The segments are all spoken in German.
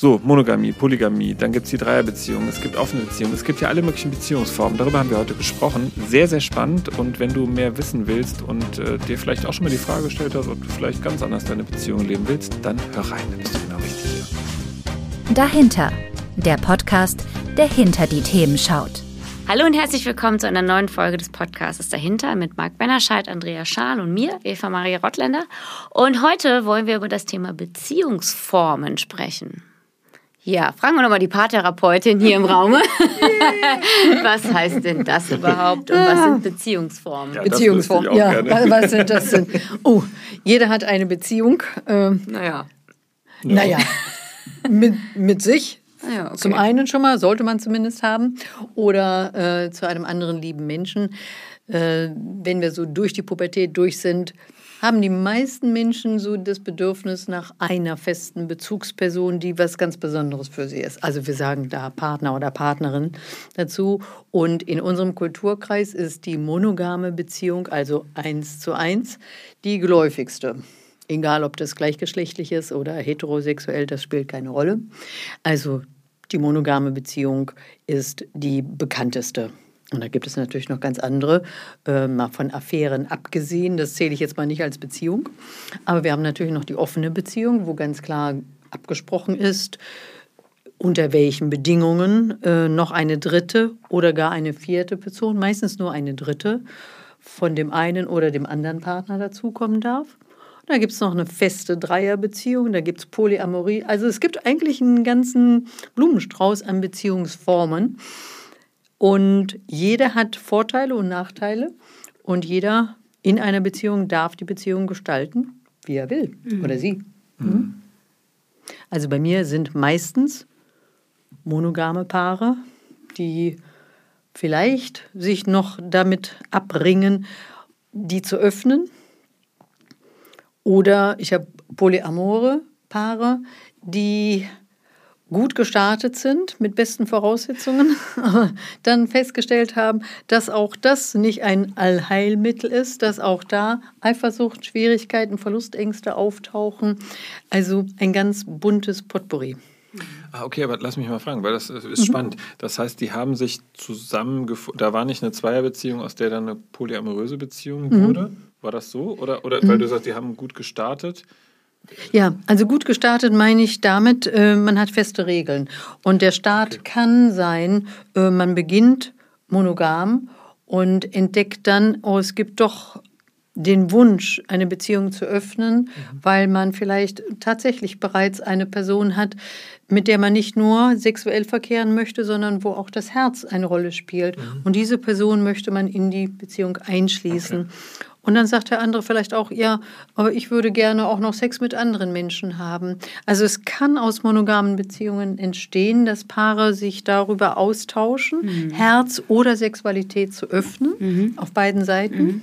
So, Monogamie, Polygamie, dann gibt es die Dreierbeziehung, es gibt offene Beziehungen, es gibt ja alle möglichen Beziehungsformen. Darüber haben wir heute gesprochen. Sehr, sehr spannend. Und wenn du mehr wissen willst und äh, dir vielleicht auch schon mal die Frage gestellt hast, ob du vielleicht ganz anders deine Beziehung leben willst, dann hör rein, dann bist du genau richtig hier. Dahinter, der Podcast, der hinter die Themen schaut. Hallo und herzlich willkommen zu einer neuen Folge des Podcasts Dahinter mit Marc Bennerscheid, Andrea Schaal und mir, Eva Maria Rottländer. Und heute wollen wir über das Thema Beziehungsformen sprechen. Ja, fragen wir nochmal die Paartherapeutin hier im Raum. was heißt denn das überhaupt und was sind Beziehungsformen? Ja, Beziehungsformen, ja. Gerne. Was sind das denn? Oh, jeder hat eine Beziehung. Ähm, naja. Naja, mit, mit sich. Ah ja, okay. Zum einen schon mal, sollte man zumindest haben, oder äh, zu einem anderen lieben Menschen. Äh, wenn wir so durch die Pubertät durch sind, haben die meisten Menschen so das Bedürfnis nach einer festen Bezugsperson, die was ganz Besonderes für sie ist. Also wir sagen da Partner oder Partnerin dazu. Und in unserem Kulturkreis ist die monogame Beziehung, also eins zu eins, die geläufigste. Egal, ob das gleichgeschlechtlich ist oder heterosexuell, das spielt keine Rolle. Also die monogame Beziehung ist die bekannteste. Und da gibt es natürlich noch ganz andere, äh, mal von Affären abgesehen. Das zähle ich jetzt mal nicht als Beziehung. Aber wir haben natürlich noch die offene Beziehung, wo ganz klar abgesprochen ist, unter welchen Bedingungen äh, noch eine dritte oder gar eine vierte Person, meistens nur eine dritte, von dem einen oder dem anderen Partner dazukommen darf. Da gibt es noch eine feste Dreierbeziehung, da gibt es Polyamorie. Also es gibt eigentlich einen ganzen Blumenstrauß an Beziehungsformen. Und jeder hat Vorteile und Nachteile und jeder in einer Beziehung darf die Beziehung gestalten, wie er will mhm. oder sie. Mhm. Also bei mir sind meistens monogame Paare, die vielleicht sich noch damit abbringen, die zu öffnen. Oder ich habe polyamore Paare, die gut gestartet sind mit besten Voraussetzungen, aber dann festgestellt haben, dass auch das nicht ein Allheilmittel ist, dass auch da Eifersucht, Schwierigkeiten, Verlustängste auftauchen. Also ein ganz buntes Potpourri. Ah, okay, aber lass mich mal fragen, weil das ist mhm. spannend. Das heißt, die haben sich zusammengefunden, da war nicht eine Zweierbeziehung, aus der dann eine polyamoröse Beziehung mhm. wurde? War das so? Oder, oder mhm. weil du sagst, die haben gut gestartet? Ja, also gut gestartet meine ich damit, äh, man hat feste Regeln. Und der Start okay. kann sein, äh, man beginnt monogam und entdeckt dann, oh, es gibt doch den Wunsch, eine Beziehung zu öffnen, mhm. weil man vielleicht tatsächlich bereits eine Person hat, mit der man nicht nur sexuell verkehren möchte, sondern wo auch das Herz eine Rolle spielt. Mhm. Und diese Person möchte man in die Beziehung einschließen. Okay. Und dann sagt der andere vielleicht auch, ja, aber ich würde gerne auch noch Sex mit anderen Menschen haben. Also es kann aus monogamen Beziehungen entstehen, dass Paare sich darüber austauschen, mhm. Herz oder Sexualität zu öffnen, mhm. auf beiden Seiten. Mhm.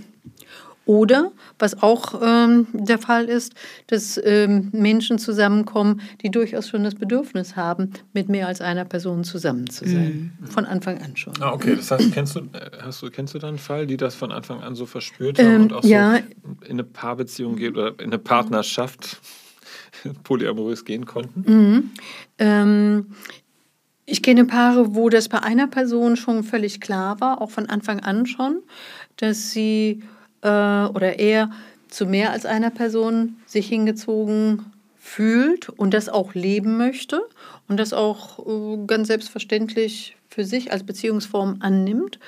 Oder, was auch ähm, der Fall ist, dass ähm, Menschen zusammenkommen, die durchaus schon das Bedürfnis haben, mit mehr als einer Person zusammen zu sein. Mhm. Von Anfang an schon. Ah, okay. Das heißt, kennst du, äh, hast du, kennst du da einen Fall, die das von Anfang an so verspürt haben ähm, und auch ja, so in eine Paarbeziehung geht oder in eine Partnerschaft polyamorös gehen konnten? Mhm. Ähm, ich kenne Paare, wo das bei einer Person schon völlig klar war, auch von Anfang an schon, dass sie äh, oder er zu mehr als einer Person sich hingezogen fühlt und das auch leben möchte und das auch äh, ganz selbstverständlich für sich als Beziehungsform annimmt.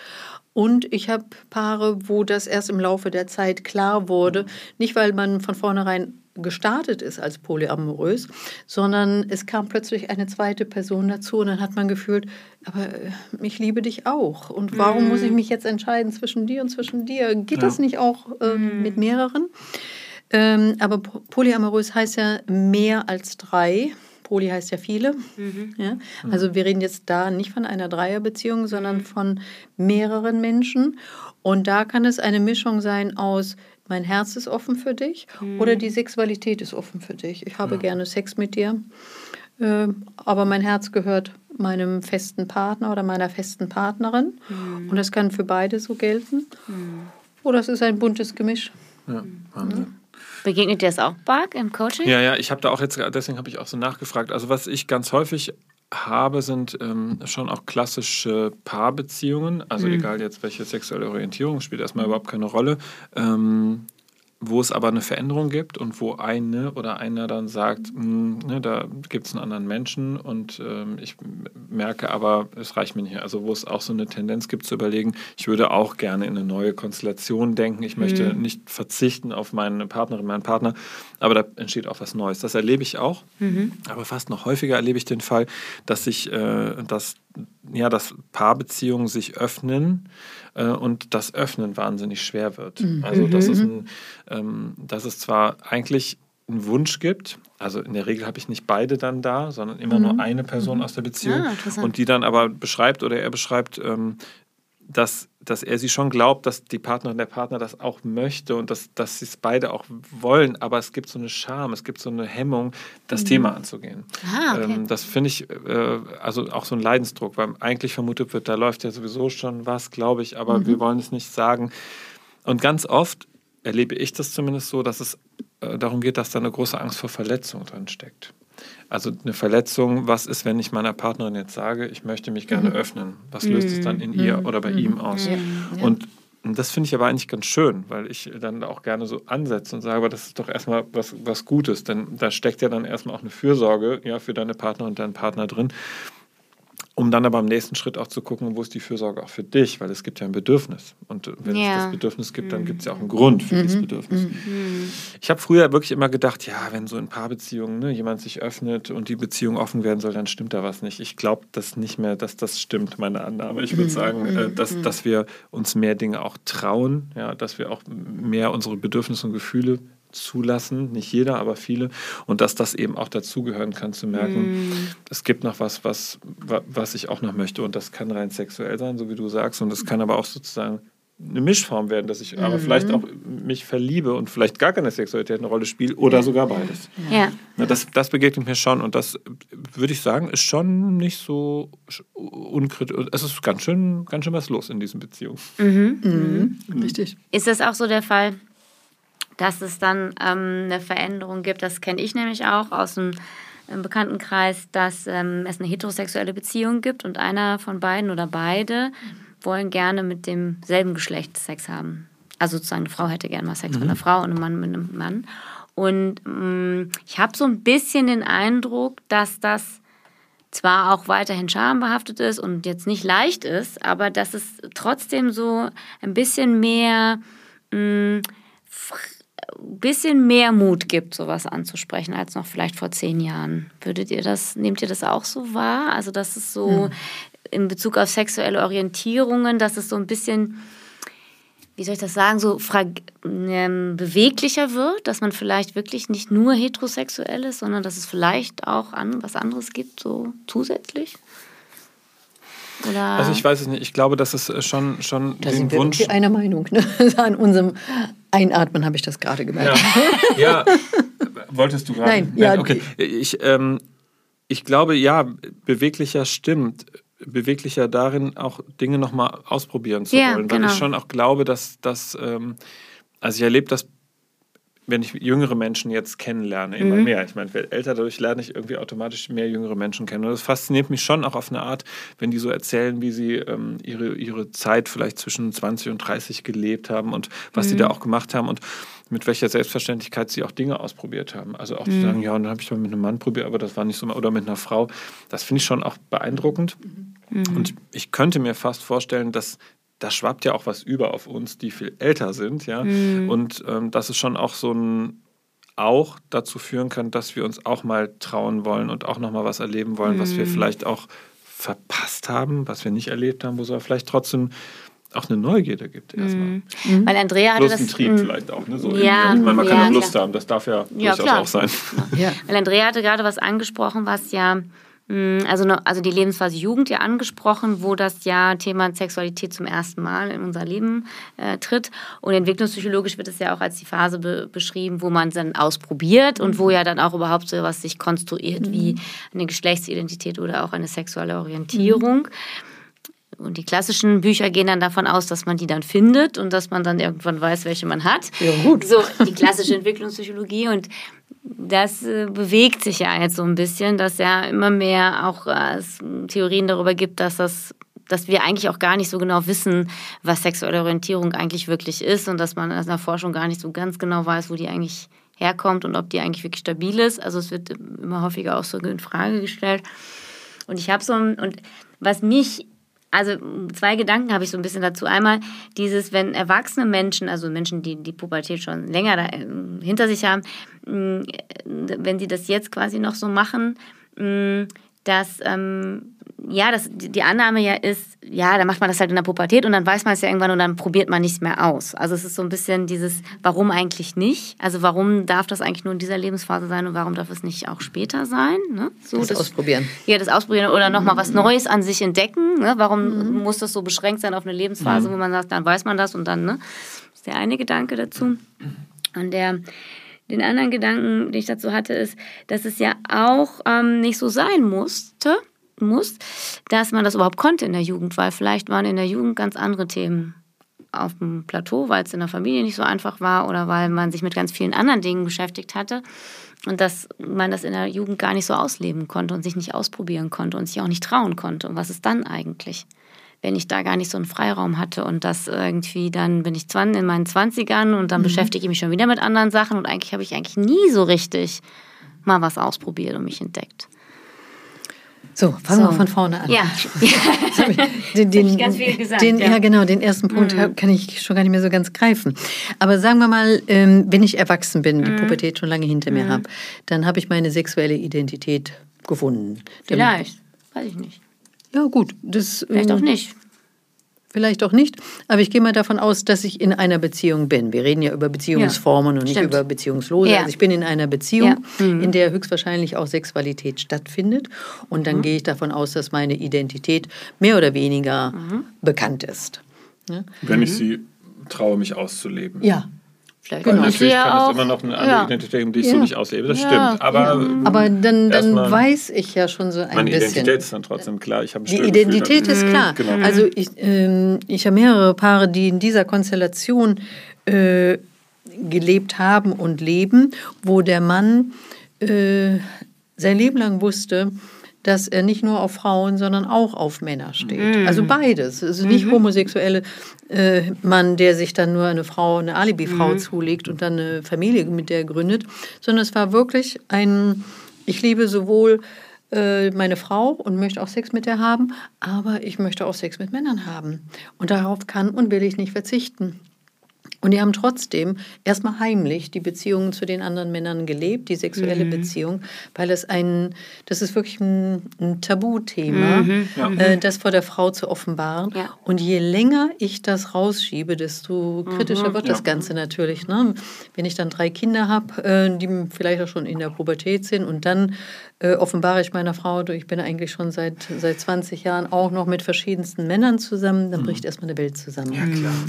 Und ich habe Paare, wo das erst im Laufe der Zeit klar wurde, nicht weil man von vornherein gestartet ist als polyamorös, sondern es kam plötzlich eine zweite Person dazu und dann hat man gefühlt, aber äh, ich liebe dich auch. Und warum mm. muss ich mhm. mich jetzt entscheiden zwischen dir und zwischen dir? Geht ja. das nicht auch ähm, mm. mit mehreren? Ähm, aber polyamorös heißt ja mehr als drei. Poly heißt ja viele. Mhm. Ja? Mhm. Also wir reden jetzt da nicht von einer Dreierbeziehung, sondern mhm. von mehreren Menschen. Und da kann es eine Mischung sein aus mein Herz ist offen für dich mhm. oder die Sexualität ist offen für dich. Ich habe ja. gerne Sex mit dir, äh, aber mein Herz gehört meinem festen Partner oder meiner festen Partnerin. Mhm. Und das kann für beide so gelten. Mhm. Oder es ist ein buntes Gemisch. Ja, Wahnsinn. Begegnet dir das auch, Bark, im Coaching? Ja, ja, ich habe da auch jetzt, deswegen habe ich auch so nachgefragt. Also was ich ganz häufig habe, sind ähm, schon auch klassische Paarbeziehungen. Also mhm. egal jetzt welche sexuelle Orientierung, spielt erstmal überhaupt keine Rolle. Ähm, wo es aber eine Veränderung gibt und wo eine oder einer dann sagt, mh, hm, ne, da gibt es einen anderen Menschen und ähm, ich merke aber, es reicht mir nicht. Also wo es auch so eine Tendenz gibt zu überlegen, ich würde auch gerne in eine neue Konstellation denken, ich möchte mhm. nicht verzichten auf meine Partnerin, meinen Partner, aber da entsteht auch was Neues. Das erlebe ich auch, mhm. aber fast noch häufiger erlebe ich den Fall, dass sich, äh, dass, ja, dass Paarbeziehungen sich öffnen, äh, und das Öffnen wahnsinnig schwer wird. Mhm. Also dass es, mhm. ein, ähm, dass es zwar eigentlich einen Wunsch gibt, also in der Regel habe ich nicht beide dann da, sondern immer mhm. nur eine Person mhm. aus der Beziehung ah, und die dann aber beschreibt oder er beschreibt, ähm, dass, dass er sie schon glaubt, dass die Partnerin der Partner das auch möchte und dass, dass sie es beide auch wollen, aber es gibt so eine Scham, es gibt so eine Hemmung, das mhm. Thema anzugehen. Ah, okay. ähm, das finde ich äh, also auch so ein Leidensdruck, weil eigentlich vermutet wird, da läuft ja sowieso schon was, glaube ich, aber mhm. wir wollen es nicht sagen. Und ganz oft erlebe ich das zumindest so, dass es äh, darum geht, dass da eine große Angst vor Verletzung drin steckt. Also eine Verletzung, was ist, wenn ich meiner Partnerin jetzt sage, ich möchte mich gerne mhm. öffnen? Was löst es dann in ihr mhm. oder bei ihm aus? Und das finde ich aber eigentlich ganz schön, weil ich dann auch gerne so ansetze und sage, aber das ist doch erstmal was, was Gutes, denn da steckt ja dann erstmal auch eine Fürsorge ja, für deine Partner und deinen Partner drin um dann aber im nächsten Schritt auch zu gucken, wo ist die Fürsorge auch für dich, weil es gibt ja ein Bedürfnis. Und wenn ja. es das Bedürfnis gibt, dann gibt es ja auch einen Grund für mhm. dieses Bedürfnis. Mhm. Ich habe früher wirklich immer gedacht, ja, wenn so in Paarbeziehungen ne, jemand sich öffnet und die Beziehung offen werden soll, dann stimmt da was nicht. Ich glaube das nicht mehr, dass das stimmt, meine Annahme. Ich würde mhm. sagen, äh, dass, mhm. dass wir uns mehr Dinge auch trauen, ja, dass wir auch mehr unsere Bedürfnisse und Gefühle zulassen, nicht jeder, aber viele, und dass das eben auch dazugehören kann, zu merken, mm. es gibt noch was, was, was ich auch noch möchte und das kann rein sexuell sein, so wie du sagst, und es kann aber auch sozusagen eine Mischform werden, dass ich mhm. aber vielleicht auch mich verliebe und vielleicht gar keine Sexualität eine Rolle spielt oder sogar beides. Ja. ja. das, das begegnet mir schon und das würde ich sagen, ist schon nicht so unkritisch. Es ist ganz schön, ganz schön was los in diesen Beziehungen. Mhm. Mhm. mhm. Richtig. Ist das auch so der Fall, dass es dann ähm, eine Veränderung gibt. Das kenne ich nämlich auch aus dem Bekanntenkreis, dass ähm, es eine heterosexuelle Beziehung gibt und einer von beiden oder beide wollen gerne mit demselben Geschlecht Sex haben. Also sozusagen eine Frau hätte gerne mal Sex mhm. mit einer Frau und ein Mann mit einem Mann. Und ähm, ich habe so ein bisschen den Eindruck, dass das zwar auch weiterhin schambehaftet ist und jetzt nicht leicht ist, aber dass es trotzdem so ein bisschen mehr mh, bisschen mehr Mut gibt, sowas anzusprechen, als noch vielleicht vor zehn Jahren. Würdet ihr das, nehmt ihr das auch so wahr? Also, dass es so hm. in Bezug auf sexuelle Orientierungen, dass es so ein bisschen, wie soll ich das sagen, so ähm, beweglicher wird, dass man vielleicht wirklich nicht nur heterosexuell ist, sondern dass es vielleicht auch an, was anderes gibt, so zusätzlich? Oder? Also ich weiß es nicht. Ich glaube, dass es äh, schon, schon da sind wir Wunsch... einer Meinung. Ne? An unserem Einatmen habe ich das gerade gemerkt. Ja, ja. wolltest du gerade? Nein, ja. Okay, ich, ähm, ich glaube, ja, beweglicher stimmt. Beweglicher darin, auch Dinge nochmal ausprobieren zu ja, wollen. Weil genau. ich schon auch glaube, dass, dass ähm, also ich erlebe das wenn ich jüngere Menschen jetzt kennenlerne, immer mhm. mehr. Ich meine, älter, dadurch lerne ich irgendwie automatisch mehr jüngere Menschen kennen. Und das fasziniert mich schon auch auf eine Art, wenn die so erzählen, wie sie ähm, ihre, ihre Zeit vielleicht zwischen 20 und 30 gelebt haben und was mhm. sie da auch gemacht haben und mit welcher Selbstverständlichkeit sie auch Dinge ausprobiert haben. Also auch mhm. zu sagen, ja, und dann habe ich mal mit einem Mann probiert, aber das war nicht so, oder mit einer Frau. Das finde ich schon auch beeindruckend. Mhm. Und ich könnte mir fast vorstellen, dass da schwappt ja auch was über auf uns, die viel älter sind, ja. Mhm. Und ähm, dass es schon auch so ein auch dazu führen kann, dass wir uns auch mal trauen wollen und auch noch mal was erleben wollen, mhm. was wir mhm. vielleicht auch verpasst haben, was wir nicht erlebt haben, wo es aber vielleicht trotzdem auch eine Neugierde gibt erstmal. Mhm. mhm. Weil Andrea hatte Plus ein Trieb mhm. vielleicht auch. Ne? So ja, ich meine, man kann ja, auch Lust klar. haben, das darf ja, ja durchaus klar. auch sein. Ja. Weil Andrea hatte gerade was angesprochen, was ja also, also die Lebensphase Jugend ja angesprochen, wo das ja Thema Sexualität zum ersten Mal in unser Leben äh, tritt. Und entwicklungspsychologisch wird es ja auch als die Phase be beschrieben, wo man es dann ausprobiert und wo mhm. ja dann auch überhaupt so was sich konstruiert mhm. wie eine Geschlechtsidentität oder auch eine sexuelle Orientierung. und die klassischen Bücher gehen dann davon aus, dass man die dann findet und dass man dann irgendwann weiß, welche man hat. Ja, gut. So, die klassische Entwicklungspsychologie und das äh, bewegt sich ja jetzt so ein bisschen, dass ja immer mehr auch äh, Theorien darüber gibt, dass das dass wir eigentlich auch gar nicht so genau wissen, was sexuelle Orientierung eigentlich wirklich ist und dass man in der Forschung gar nicht so ganz genau weiß, wo die eigentlich herkommt und ob die eigentlich wirklich stabil ist. Also es wird immer häufiger auch so in Frage gestellt. Und ich habe so ein, und was mich also zwei Gedanken habe ich so ein bisschen dazu. Einmal dieses, wenn erwachsene Menschen, also Menschen, die die Pubertät schon länger da, äh, hinter sich haben, wenn sie das jetzt quasi noch so machen, dass ähm, ja, das, die Annahme ja ist, ja, dann macht man das halt in der Pubertät und dann weiß man es ja irgendwann und dann probiert man nichts mehr aus. Also es ist so ein bisschen dieses, warum eigentlich nicht? Also warum darf das eigentlich nur in dieser Lebensphase sein und warum darf es nicht auch später sein? Ne? So, das, das, Ausprobieren. Ja, das Ausprobieren oder nochmal was Neues an sich entdecken. Ne? Warum mhm. muss das so beschränkt sein auf eine Lebensphase, mhm. wo man sagt, dann weiß man das und dann, ne? Das ist der eine Gedanke dazu. Und der den anderen Gedanken, den ich dazu hatte, ist, dass es ja auch ähm, nicht so sein musste, muss, dass man das überhaupt konnte in der Jugend, weil vielleicht waren in der Jugend ganz andere Themen auf dem Plateau, weil es in der Familie nicht so einfach war oder weil man sich mit ganz vielen anderen Dingen beschäftigt hatte und dass man das in der Jugend gar nicht so ausleben konnte und sich nicht ausprobieren konnte und sich auch nicht trauen konnte. Und was ist dann eigentlich? Wenn ich da gar nicht so einen Freiraum hatte und das irgendwie, dann bin ich in meinen 20ern und dann mhm. beschäftige ich mich schon wieder mit anderen Sachen und eigentlich habe ich eigentlich nie so richtig mal was ausprobiert und mich entdeckt. So, fangen so. wir von vorne an. Ja, den, den, ganz viel gesagt. Den, ja. ja. genau, den ersten Punkt mhm. kann ich schon gar nicht mehr so ganz greifen. Aber sagen wir mal, ähm, wenn ich erwachsen bin, die mhm. Pubertät schon lange hinter mir mhm. habe, dann habe ich meine sexuelle Identität gefunden. Vielleicht, weiß ich nicht. Ja, gut. Das, Vielleicht auch ähm, nicht vielleicht auch nicht. Aber ich gehe mal davon aus, dass ich in einer Beziehung bin. Wir reden ja über Beziehungsformen ja, und nicht über Beziehungslose. Ja. Also ich bin in einer Beziehung, ja. mhm. in der höchstwahrscheinlich auch Sexualität stattfindet. Und dann mhm. gehe ich davon aus, dass meine Identität mehr oder weniger mhm. bekannt ist. Wenn ich sie traue, mich auszuleben. Ja, Vielleicht genau. Natürlich kann auch, es immer noch eine andere ja. Identität geben, die ich ja. so nicht auslebe. Das ja. stimmt. Aber, aber dann, dann weiß ich ja schon so ein meine bisschen. Meine Identität ist dann trotzdem klar. Ich habe die Identität ist mhm. klar. Genau. Also ich, ähm, ich habe mehrere Paare, die in dieser Konstellation äh, gelebt haben und leben, wo der Mann äh, sein Leben lang wusste, dass er nicht nur auf Frauen, sondern auch auf Männer steht. Mhm. Also beides. Es ist nicht mhm. homosexuelle äh, Mann, der sich dann nur eine Frau, eine Alibi-Frau mhm. zulegt und dann eine Familie mit der gründet, sondern es war wirklich ein, ich liebe sowohl äh, meine Frau und möchte auch Sex mit der haben, aber ich möchte auch Sex mit Männern haben. Und darauf kann und will ich nicht verzichten. Und die haben trotzdem erstmal heimlich die Beziehungen zu den anderen Männern gelebt, die sexuelle mhm. Beziehung, weil es ein, das ist wirklich ein, ein Tabuthema, mhm. ja. äh, das vor der Frau zu offenbaren. Ja. Und je länger ich das rausschiebe, desto kritischer mhm. wird das Ganze natürlich. Ne? Wenn ich dann drei Kinder habe, äh, die vielleicht auch schon in der Pubertät sind und dann äh, offenbare ich meiner Frau, ich bin eigentlich schon seit, seit 20 Jahren auch noch mit verschiedensten Männern zusammen, dann mhm. bricht erstmal eine Welt zusammen. Ja,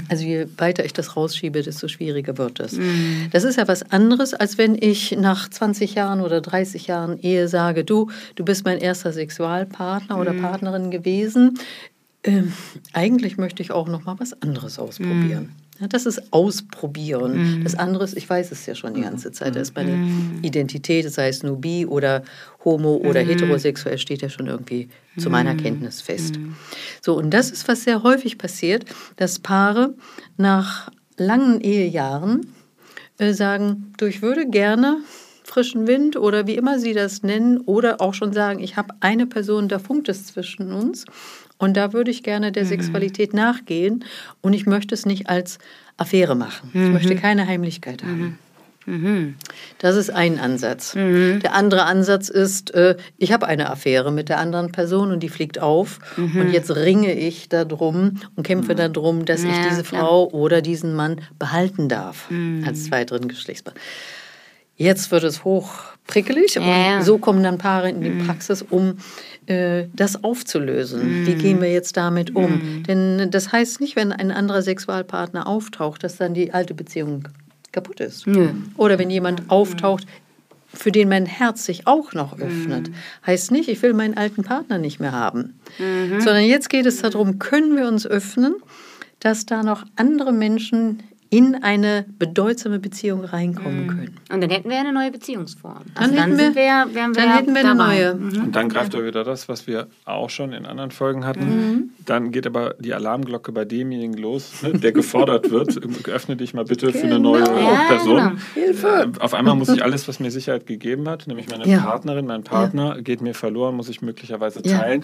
also je weiter ich das rausschiebe, desto schwieriger wird es. Mhm. Das ist ja was anderes, als wenn ich nach 20 Jahren oder 30 Jahren Ehe sage, du, du bist mein erster Sexualpartner mhm. oder Partnerin gewesen. Ähm, eigentlich möchte ich auch noch mal was anderes ausprobieren. Mhm. Ja, das ist Ausprobieren. Mhm. Das andere ist, ich weiß es ja schon die ganze Zeit, da ist meine mhm. Identität, sei es nur bi oder homo oder mhm. heterosexuell, steht ja schon irgendwie zu meiner mhm. Kenntnis fest. Mhm. So, und das ist, was sehr häufig passiert, dass Paare nach langen Ehejahren äh, sagen, du, ich würde gerne frischen Wind oder wie immer sie das nennen oder auch schon sagen, ich habe eine Person, da funkt es zwischen uns und da würde ich gerne der mhm. Sexualität nachgehen und ich möchte es nicht als Affäre machen. Mhm. Ich möchte keine Heimlichkeit haben. Mhm. Mhm. Das ist ein Ansatz. Mhm. Der andere Ansatz ist, äh, ich habe eine Affäre mit der anderen Person und die fliegt auf mhm. und jetzt ringe ich darum und kämpfe darum, dass ja, ich diese Frau klar. oder diesen Mann behalten darf als zweiteren Geschlechtspartner. Jetzt wird es hoch prickelig und so kommen dann Paare in die Praxis, um äh, das aufzulösen. Wie gehen wir jetzt damit um? Denn das heißt nicht, wenn ein anderer Sexualpartner auftaucht, dass dann die alte Beziehung kaputt ist. Mm. Oder wenn jemand auftaucht, für den mein Herz sich auch noch öffnet. Mhm. Heißt nicht, ich will meinen alten Partner nicht mehr haben, mhm. sondern jetzt geht es darum, können wir uns öffnen, dass da noch andere Menschen in eine bedeutsame Beziehung reinkommen mhm. können. Und dann hätten wir eine neue Beziehungsform. Also dann, dann, wir, wir, dann hätten wir eine neue. Mhm. Und dann greift ja. wieder das, was wir auch schon in anderen Folgen hatten. Mhm. Dann geht aber die Alarmglocke bei demjenigen los, ne, der gefordert wird. Öffne dich mal bitte genau. für eine neue genau. ja, Person. Genau. Hilfe! Äh, auf einmal muss ich alles, was mir Sicherheit gegeben hat, nämlich meine ja. Partnerin, mein Partner, geht mir verloren, muss ich möglicherweise teilen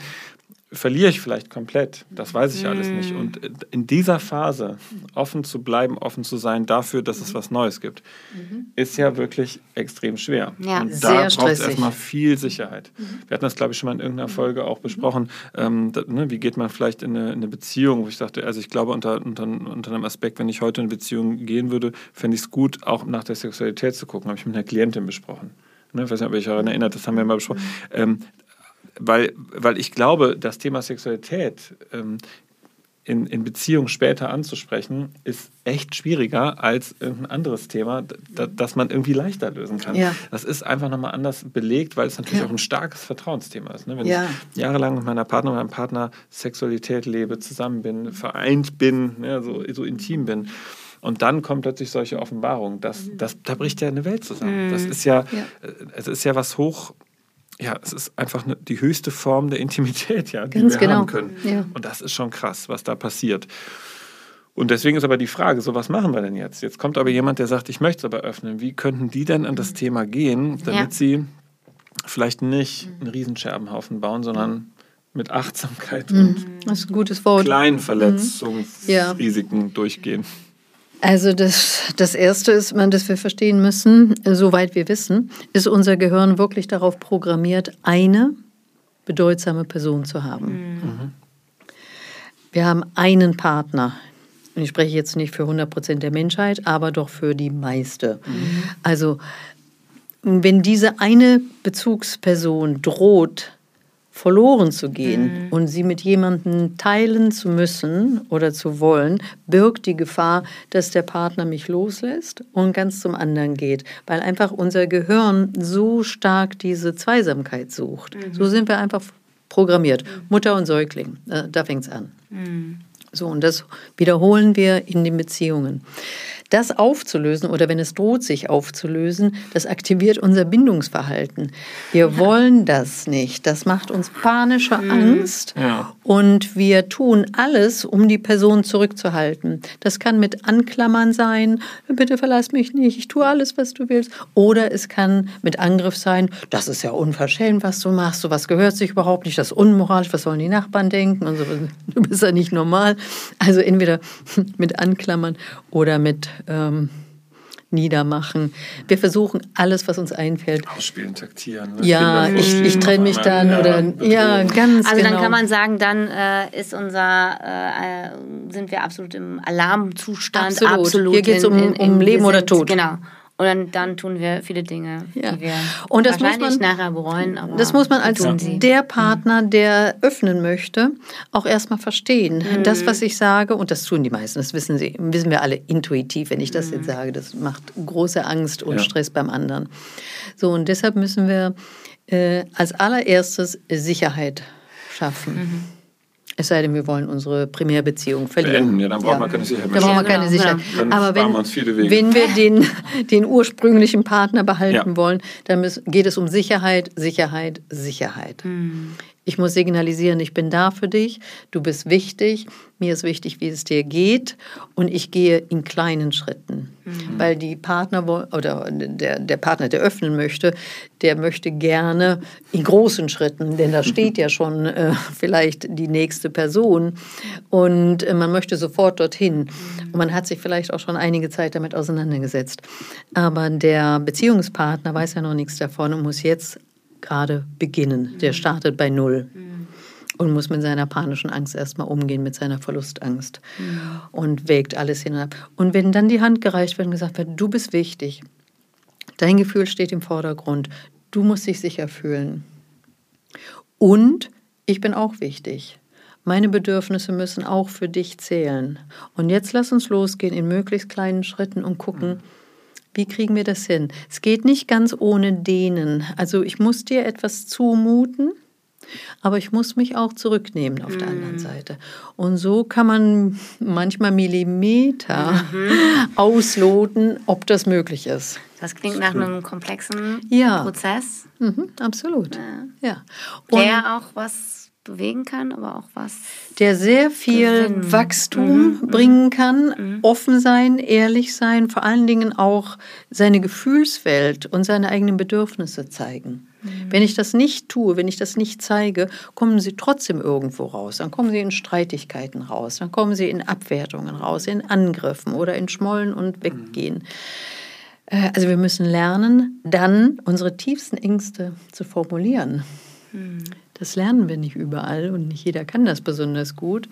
verliere ich vielleicht komplett. Das weiß ich alles nicht. Und in dieser Phase offen zu bleiben, offen zu sein dafür, dass es was Neues gibt, mhm. ist ja wirklich extrem schwer. Ja, und da braucht es erstmal viel Sicherheit. Mhm. Wir hatten das, glaube ich, schon mal in irgendeiner Folge auch besprochen. Ähm, da, ne, wie geht man vielleicht in eine, in eine, Beziehung, wo ich dachte, also ich glaube, unter, unter, unter einem Aspekt, wenn ich heute in eine Beziehung gehen würde, fände ich es gut, auch nach der Sexualität zu gucken. Habe ich mit einer Klientin besprochen. Ne, ich weiß nicht, ob ihr euch daran erinnert, das haben wir mal besprochen. Ähm, weil, weil ich glaube, das Thema Sexualität ähm, in, in Beziehungen später anzusprechen, ist echt schwieriger als irgendein anderes Thema, da, das man irgendwie leichter lösen kann. Ja. Das ist einfach nochmal anders belegt, weil es natürlich ja. auch ein starkes Vertrauensthema ist. Ne? Wenn ja. ich jahrelang mit meiner Partnerin, meinem Partner Sexualität lebe, zusammen bin, vereint bin, ne, so, so intim bin. Und dann kommt plötzlich solche Offenbarungen. Das, das, da bricht ja eine Welt zusammen. Das mhm. ist ja, ja. Äh, es ist ja was hoch ja, es ist einfach eine, die höchste Form der Intimität, ja, die Ganz wir genau. haben können. Ja. Und das ist schon krass, was da passiert. Und deswegen ist aber die Frage, so was machen wir denn jetzt? Jetzt kommt aber jemand, der sagt, ich möchte es aber öffnen. Wie könnten die denn an das mhm. Thema gehen, damit ja. sie vielleicht nicht einen Riesenscherbenhaufen bauen, sondern mit Achtsamkeit mhm. und kleinen Verletzungsrisiken mhm. ja. durchgehen? Also das, das Erste ist, dass wir verstehen müssen, soweit wir wissen, ist unser Gehirn wirklich darauf programmiert, eine bedeutsame Person zu haben. Mhm. Wir haben einen Partner. Und ich spreche jetzt nicht für 100 Prozent der Menschheit, aber doch für die meiste. Mhm. Also wenn diese eine Bezugsperson droht, verloren zu gehen mhm. und sie mit jemandem teilen zu müssen oder zu wollen, birgt die Gefahr, dass der Partner mich loslässt und ganz zum anderen geht, weil einfach unser Gehirn so stark diese Zweisamkeit sucht. Mhm. So sind wir einfach programmiert. Mhm. Mutter und Säugling, äh, da fängt es an. Mhm. So, und das wiederholen wir in den Beziehungen. Das aufzulösen oder wenn es droht, sich aufzulösen, das aktiviert unser Bindungsverhalten. Wir wollen das nicht. Das macht uns panische mhm. Angst ja. und wir tun alles, um die Person zurückzuhalten. Das kann mit Anklammern sein, bitte verlass mich nicht, ich tue alles, was du willst. Oder es kann mit Angriff sein, das ist ja unverschämt, was du machst, sowas gehört sich überhaupt nicht, das ist unmoralisch, was sollen die Nachbarn denken und so, du bist ja nicht normal. Also entweder mit Anklammern oder mit ähm, niedermachen. Wir versuchen alles, was uns einfällt. Ausspielen, taktieren. Ne? Ja, ich, ich trenne mich dann ja, oder ja, ganz Also genau. dann kann man sagen, dann äh, ist unser äh, sind wir absolut im Alarmzustand. Absolut. absolut Hier geht es um, um Leben oder Tod. Genau. Und dann, dann, tun wir viele Dinge, ja. die wir und das wahrscheinlich muss man, nachher bereuen. Aber das muss man als der Partner, der öffnen möchte, auch erstmal verstehen. Mhm. Das, was ich sage, und das tun die meisten, das wissen sie, wissen wir alle intuitiv, wenn ich das mhm. jetzt sage, das macht große Angst und ja. Stress beim anderen. So, und deshalb müssen wir äh, als allererstes Sicherheit schaffen. Mhm. Es sei denn, wir wollen unsere Primärbeziehung verlieren. Beenden, ja, dann brauchen ja. wir keine Sicherheit mehr. Dann brauchen wir keine Sicherheit. Dann Aber wenn, wir, wenn wir den, den ursprünglichen Partner behalten ja. wollen, dann geht es um Sicherheit, Sicherheit, Sicherheit. Mhm. Ich muss signalisieren, ich bin da für dich, du bist wichtig, mir ist wichtig, wie es dir geht und ich gehe in kleinen Schritten. Mhm. Weil die Partner oder der, der Partner, der öffnen möchte, der möchte gerne in großen Schritten, denn da steht ja schon äh, vielleicht die nächste Person und äh, man möchte sofort dorthin. Und man hat sich vielleicht auch schon einige Zeit damit auseinandergesetzt. Aber der Beziehungspartner weiß ja noch nichts davon und muss jetzt gerade beginnen. Der startet bei Null mhm. und muss mit seiner panischen Angst erstmal umgehen, mit seiner Verlustangst mhm. und wägt alles hin und ab. Und wenn dann die Hand gereicht wird und gesagt wird, du bist wichtig, dein Gefühl steht im Vordergrund, du musst dich sicher fühlen. Und ich bin auch wichtig. Meine Bedürfnisse müssen auch für dich zählen. Und jetzt lass uns losgehen in möglichst kleinen Schritten und gucken, Wie kriegen wir das hin? Es geht nicht ganz ohne dehnen. Also ich muss dir etwas zumuten, aber ich muss mich auch zurücknehmen auf der anderen mhm. Seite. Und so kann man manchmal Millimeter mhm. ausloten, ob das möglich ist. Das klingt nach einem komplexen ja. Prozess. Mhm, absolut. Ja. ja. Der auch was bewegen kann, aber auch was. Der sehr viel gewinnen. Wachstum mhm. mhm. bringen kann, mhm. offen sein, ehrlich sein, vor allen Dingen auch seine Gefühlswelt und seine eigenen Bedürfnisse zeigen. Mhm. Wenn ich das nicht tue, wenn ich das nicht zeige, kommen sie trotzdem irgendwo raus. Dann kommen sie in Streitigkeiten raus, dann kommen sie in Abwertungen raus, in Angriffen oder in Schmollen und Weggehen. Äh, also wir müssen lernen, dann unsere tiefsten Ängste zu formulieren. Das lernen wir nicht überall und nicht jeder kann das besonders gut.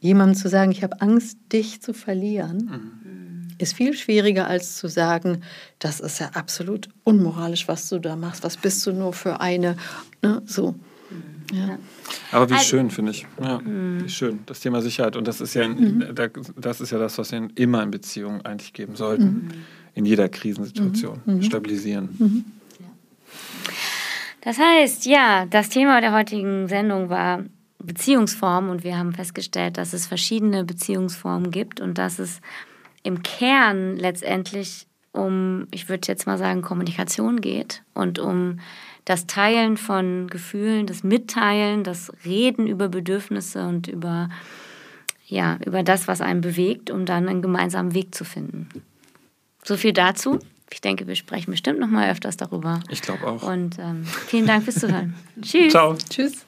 Jemandem zu sagen, ich habe Angst, dich zu verlieren, mhm. ist viel schwieriger als zu sagen, das ist ja absolut unmoralisch, was du da machst. Was bist du nur für eine? Ne? So. Mhm. Ja. Aber wie also, schön, finde ich. Ja, mhm. wie schön. Das Thema Sicherheit. Und das ist ja, mhm. das ist ja das, was wir immer in Beziehungen eigentlich geben sollten. Mhm. In jeder Krisensituation. Mhm. Stabilisieren. Das heißt, ja, das Thema der heutigen Sendung war Beziehungsformen und wir haben festgestellt, dass es verschiedene Beziehungsformen gibt und dass es im Kern letztendlich um, ich würde jetzt mal sagen, Kommunikation geht und um das Teilen von Gefühlen, das Mitteilen, das Reden über Bedürfnisse und über, ja, über das, was einen bewegt, um dann einen gemeinsamen Weg zu finden. So viel dazu. Ich denke, wir sprechen bestimmt noch mal öfters darüber. Ich glaube auch. Und ähm, vielen Dank fürs Zuhören. Tschüss. Ciao. Tschüss.